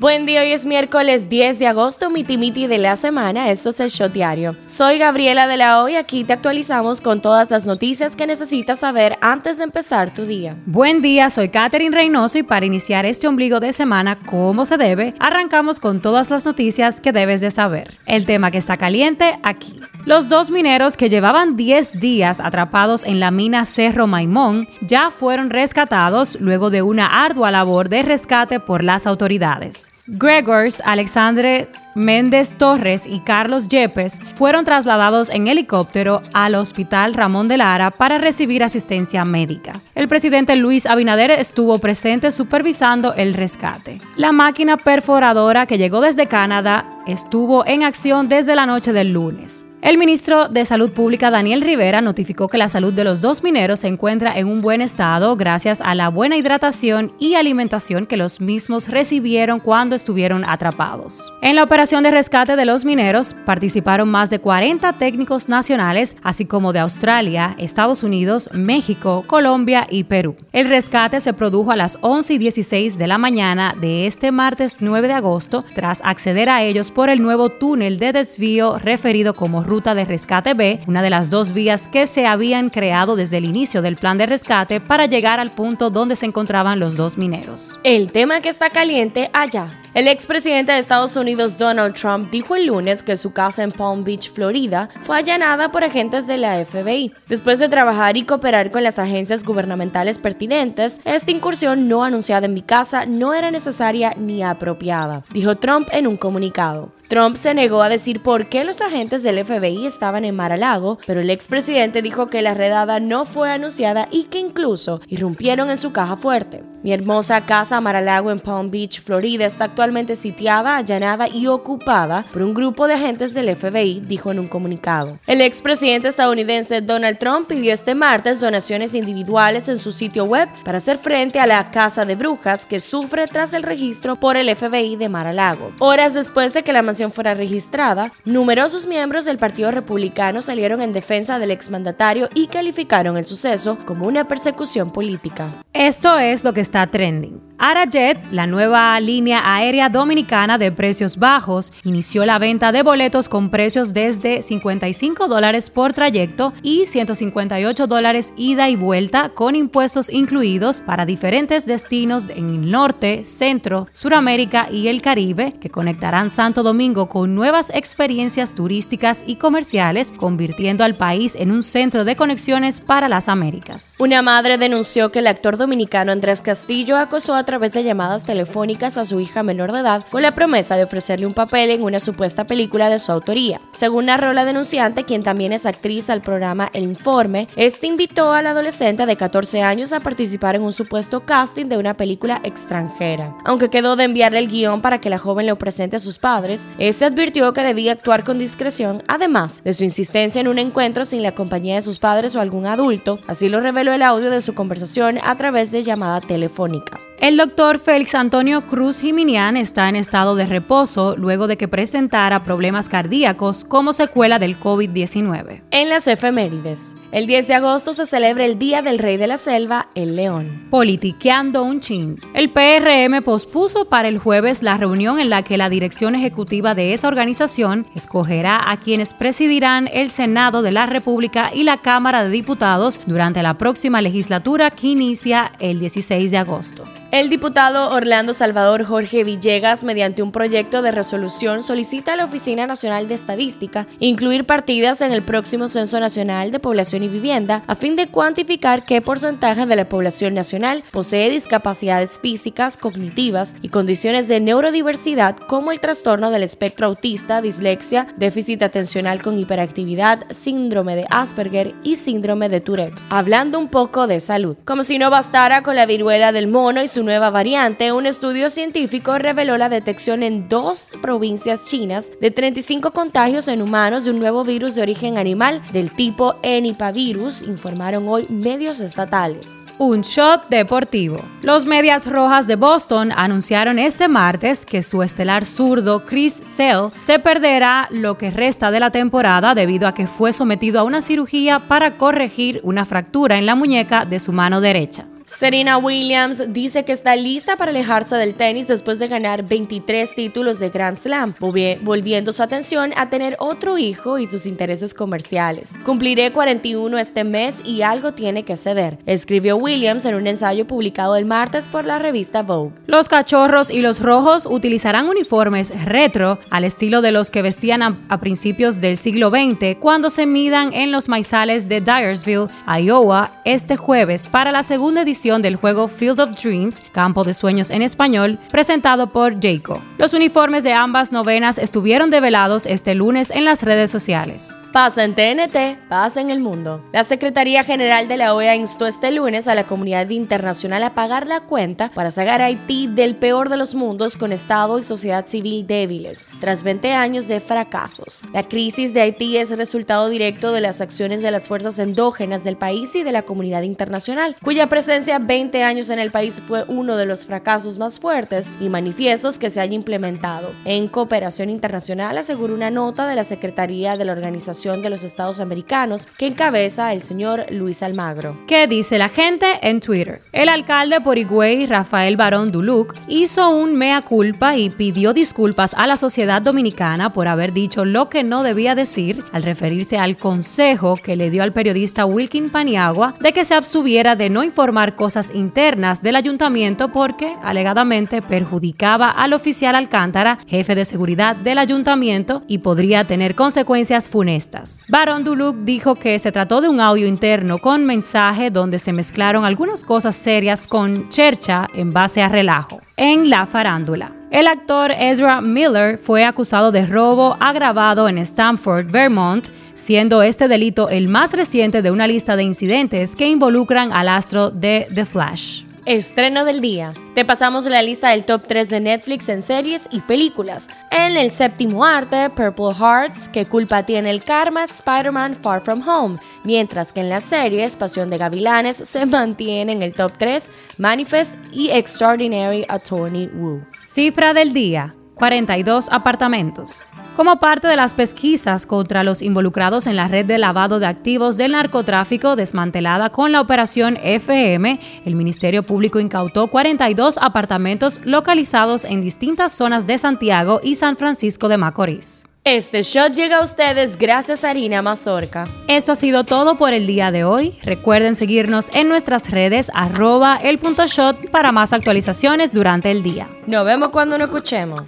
Buen día, hoy es miércoles 10 de agosto, miti miti de la semana, esto es el Shot Diario. Soy Gabriela de la Hoy, aquí te actualizamos con todas las noticias que necesitas saber antes de empezar tu día. Buen día, soy Katherine Reynoso y para iniciar este ombligo de semana como se debe, arrancamos con todas las noticias que debes de saber. El tema que está caliente aquí. Los dos mineros que llevaban 10 días atrapados en la mina Cerro Maimón ya fueron rescatados luego de una ardua labor de rescate por las autoridades. Gregors, Alexandre Méndez Torres y Carlos Yepes fueron trasladados en helicóptero al Hospital Ramón de Lara para recibir asistencia médica. El presidente Luis Abinader estuvo presente supervisando el rescate. La máquina perforadora que llegó desde Canadá estuvo en acción desde la noche del lunes. El ministro de Salud Pública Daniel Rivera notificó que la salud de los dos mineros se encuentra en un buen estado gracias a la buena hidratación y alimentación que los mismos recibieron cuando estuvieron atrapados. En la operación de rescate de los mineros participaron más de 40 técnicos nacionales, así como de Australia, Estados Unidos, México, Colombia y Perú. El rescate se produjo a las 11 y 16 de la mañana de este martes 9 de agosto tras acceder a ellos por el nuevo túnel de desvío referido como Ruta de Rescate B, una de las dos vías que se habían creado desde el inicio del plan de rescate para llegar al punto donde se encontraban los dos mineros. El tema que está caliente allá. El expresidente de Estados Unidos Donald Trump dijo el lunes que su casa en Palm Beach, Florida, fue allanada por agentes de la FBI. Después de trabajar y cooperar con las agencias gubernamentales pertinentes, esta incursión no anunciada en mi casa no era necesaria ni apropiada, dijo Trump en un comunicado. Trump se negó a decir por qué los agentes del FBI estaban en Mar-a-Lago, pero el expresidente dijo que la redada no fue anunciada y que incluso irrumpieron en su caja fuerte. Mi hermosa casa Mar-a-Lago en Palm Beach, Florida, está actualmente sitiada, allanada y ocupada por un grupo de agentes del FBI, dijo en un comunicado. El expresidente estadounidense Donald Trump pidió este martes donaciones individuales en su sitio web para hacer frente a la casa de brujas que sufre tras el registro por el FBI de Mar-a-Lago. Horas después de que la mansión fuera registrada, numerosos miembros del Partido Republicano salieron en defensa del exmandatario y calificaron el suceso como una persecución política. Esto es lo que está trending. Arajet, la nueva línea aérea dominicana de precios bajos, inició la venta de boletos con precios desde 55 dólares por trayecto y 158 dólares ida y vuelta con impuestos incluidos para diferentes destinos en el norte, centro, Suramérica y el Caribe que conectarán Santo Domingo con nuevas experiencias turísticas y comerciales, convirtiendo al país en un centro de conexiones para las Américas. Una madre denunció que el actor dominicano Andrés Castillo acosó a través de llamadas telefónicas a su hija menor de edad con la promesa de ofrecerle un papel en una supuesta película de su autoría. Según narró la denunciante, quien también es actriz al programa El Informe, este invitó a la adolescente de 14 años a participar en un supuesto casting de una película extranjera. Aunque quedó de enviarle el guion para que la joven lo presente a sus padres, este advirtió que debía actuar con discreción, además de su insistencia en un encuentro sin la compañía de sus padres o algún adulto, así lo reveló el audio de su conversación a través de llamada telefónica. El doctor Félix Antonio Cruz Jiminián está en estado de reposo luego de que presentara problemas cardíacos como secuela del COVID-19. En las efemérides, el 10 de agosto se celebra el Día del Rey de la Selva, el León. Politiqueando un chin. El PRM pospuso para el jueves la reunión en la que la dirección ejecutiva de esa organización escogerá a quienes presidirán el Senado de la República y la Cámara de Diputados durante la próxima legislatura que inicia el 16 de agosto. El diputado Orlando Salvador Jorge Villegas, mediante un proyecto de resolución, solicita a la Oficina Nacional de Estadística incluir partidas en el próximo Censo Nacional de Población y Vivienda a fin de cuantificar qué porcentaje de la población nacional posee discapacidades físicas, cognitivas y condiciones de neurodiversidad como el trastorno del espectro autista, dislexia, déficit atencional con hiperactividad, síndrome de Asperger y síndrome de Tourette. Hablando un poco de salud. Como si no bastara con la viruela del mono y su nueva variante, un estudio científico reveló la detección en dos provincias chinas de 35 contagios en humanos de un nuevo virus de origen animal del tipo Enipavirus, informaron hoy medios estatales. Un shot deportivo. Los Medias Rojas de Boston anunciaron este martes que su estelar zurdo Chris Sale se perderá lo que resta de la temporada debido a que fue sometido a una cirugía para corregir una fractura en la muñeca de su mano derecha. Serena Williams dice que está lista para alejarse del tenis después de ganar 23 títulos de Grand Slam, volviendo su atención a tener otro hijo y sus intereses comerciales. Cumpliré 41 este mes y algo tiene que ceder, escribió Williams en un ensayo publicado el martes por la revista Vogue. Los cachorros y los rojos utilizarán uniformes retro al estilo de los que vestían a, principios del siglo XX cuando se midan en los maizales de Dyersville, Iowa, este jueves para la segunda edición del juego Field of Dreams, Campo de Sueños en español, presentado por Jayco. Los uniformes de ambas novenas estuvieron develados este lunes en las redes sociales. Pasa en TNT, pasa en el mundo. La Secretaría General de la OEA instó este lunes a la comunidad internacional a pagar la cuenta para sacar a Haití del peor de los mundos con Estado y sociedad civil débiles, tras 20 años de fracasos. La crisis de Haití es resultado directo de las acciones de las fuerzas endógenas del país y de la comunidad internacional, cuya presencia 20 años en el país fue uno de los fracasos más fuertes y manifiestos que se haya implementado. En cooperación internacional aseguró una nota de la Secretaría de la Organización de los Estados Americanos que encabeza el señor Luis Almagro. ¿Qué dice la gente en Twitter? El alcalde por Higüey, Rafael Barón Duluc, hizo un mea culpa y pidió disculpas a la sociedad dominicana por haber dicho lo que no debía decir al referirse al consejo que le dio al periodista Wilkin Paniagua de que se abstuviera de no informar cosas internas del ayuntamiento porque alegadamente perjudicaba al oficial Alcántara, jefe de seguridad del ayuntamiento, y podría tener consecuencias funestas. Baron Duluc dijo que se trató de un audio interno con mensaje donde se mezclaron algunas cosas serias con chercha en base a relajo. En la farándula. El actor Ezra Miller fue acusado de robo agravado en Stamford, Vermont, siendo este delito el más reciente de una lista de incidentes que involucran al astro de The Flash. Estreno del día. Te pasamos la lista del top 3 de Netflix en series y películas. En el séptimo arte, Purple Hearts, ¿Qué culpa tiene el karma? Spider-Man Far From Home. Mientras que en las series, Pasión de Gavilanes se mantiene en el top 3, Manifest y Extraordinary Attorney Woo. Cifra del día, 42 apartamentos. Como parte de las pesquisas contra los involucrados en la red de lavado de activos del narcotráfico desmantelada con la operación FM, el Ministerio Público incautó 42 apartamentos localizados en distintas zonas de Santiago y San Francisco de Macorís. Este shot llega a ustedes gracias a Harina Mazorca. Esto ha sido todo por el día de hoy. Recuerden seguirnos en nuestras redes arroba el punto shot para más actualizaciones durante el día. Nos vemos cuando nos escuchemos.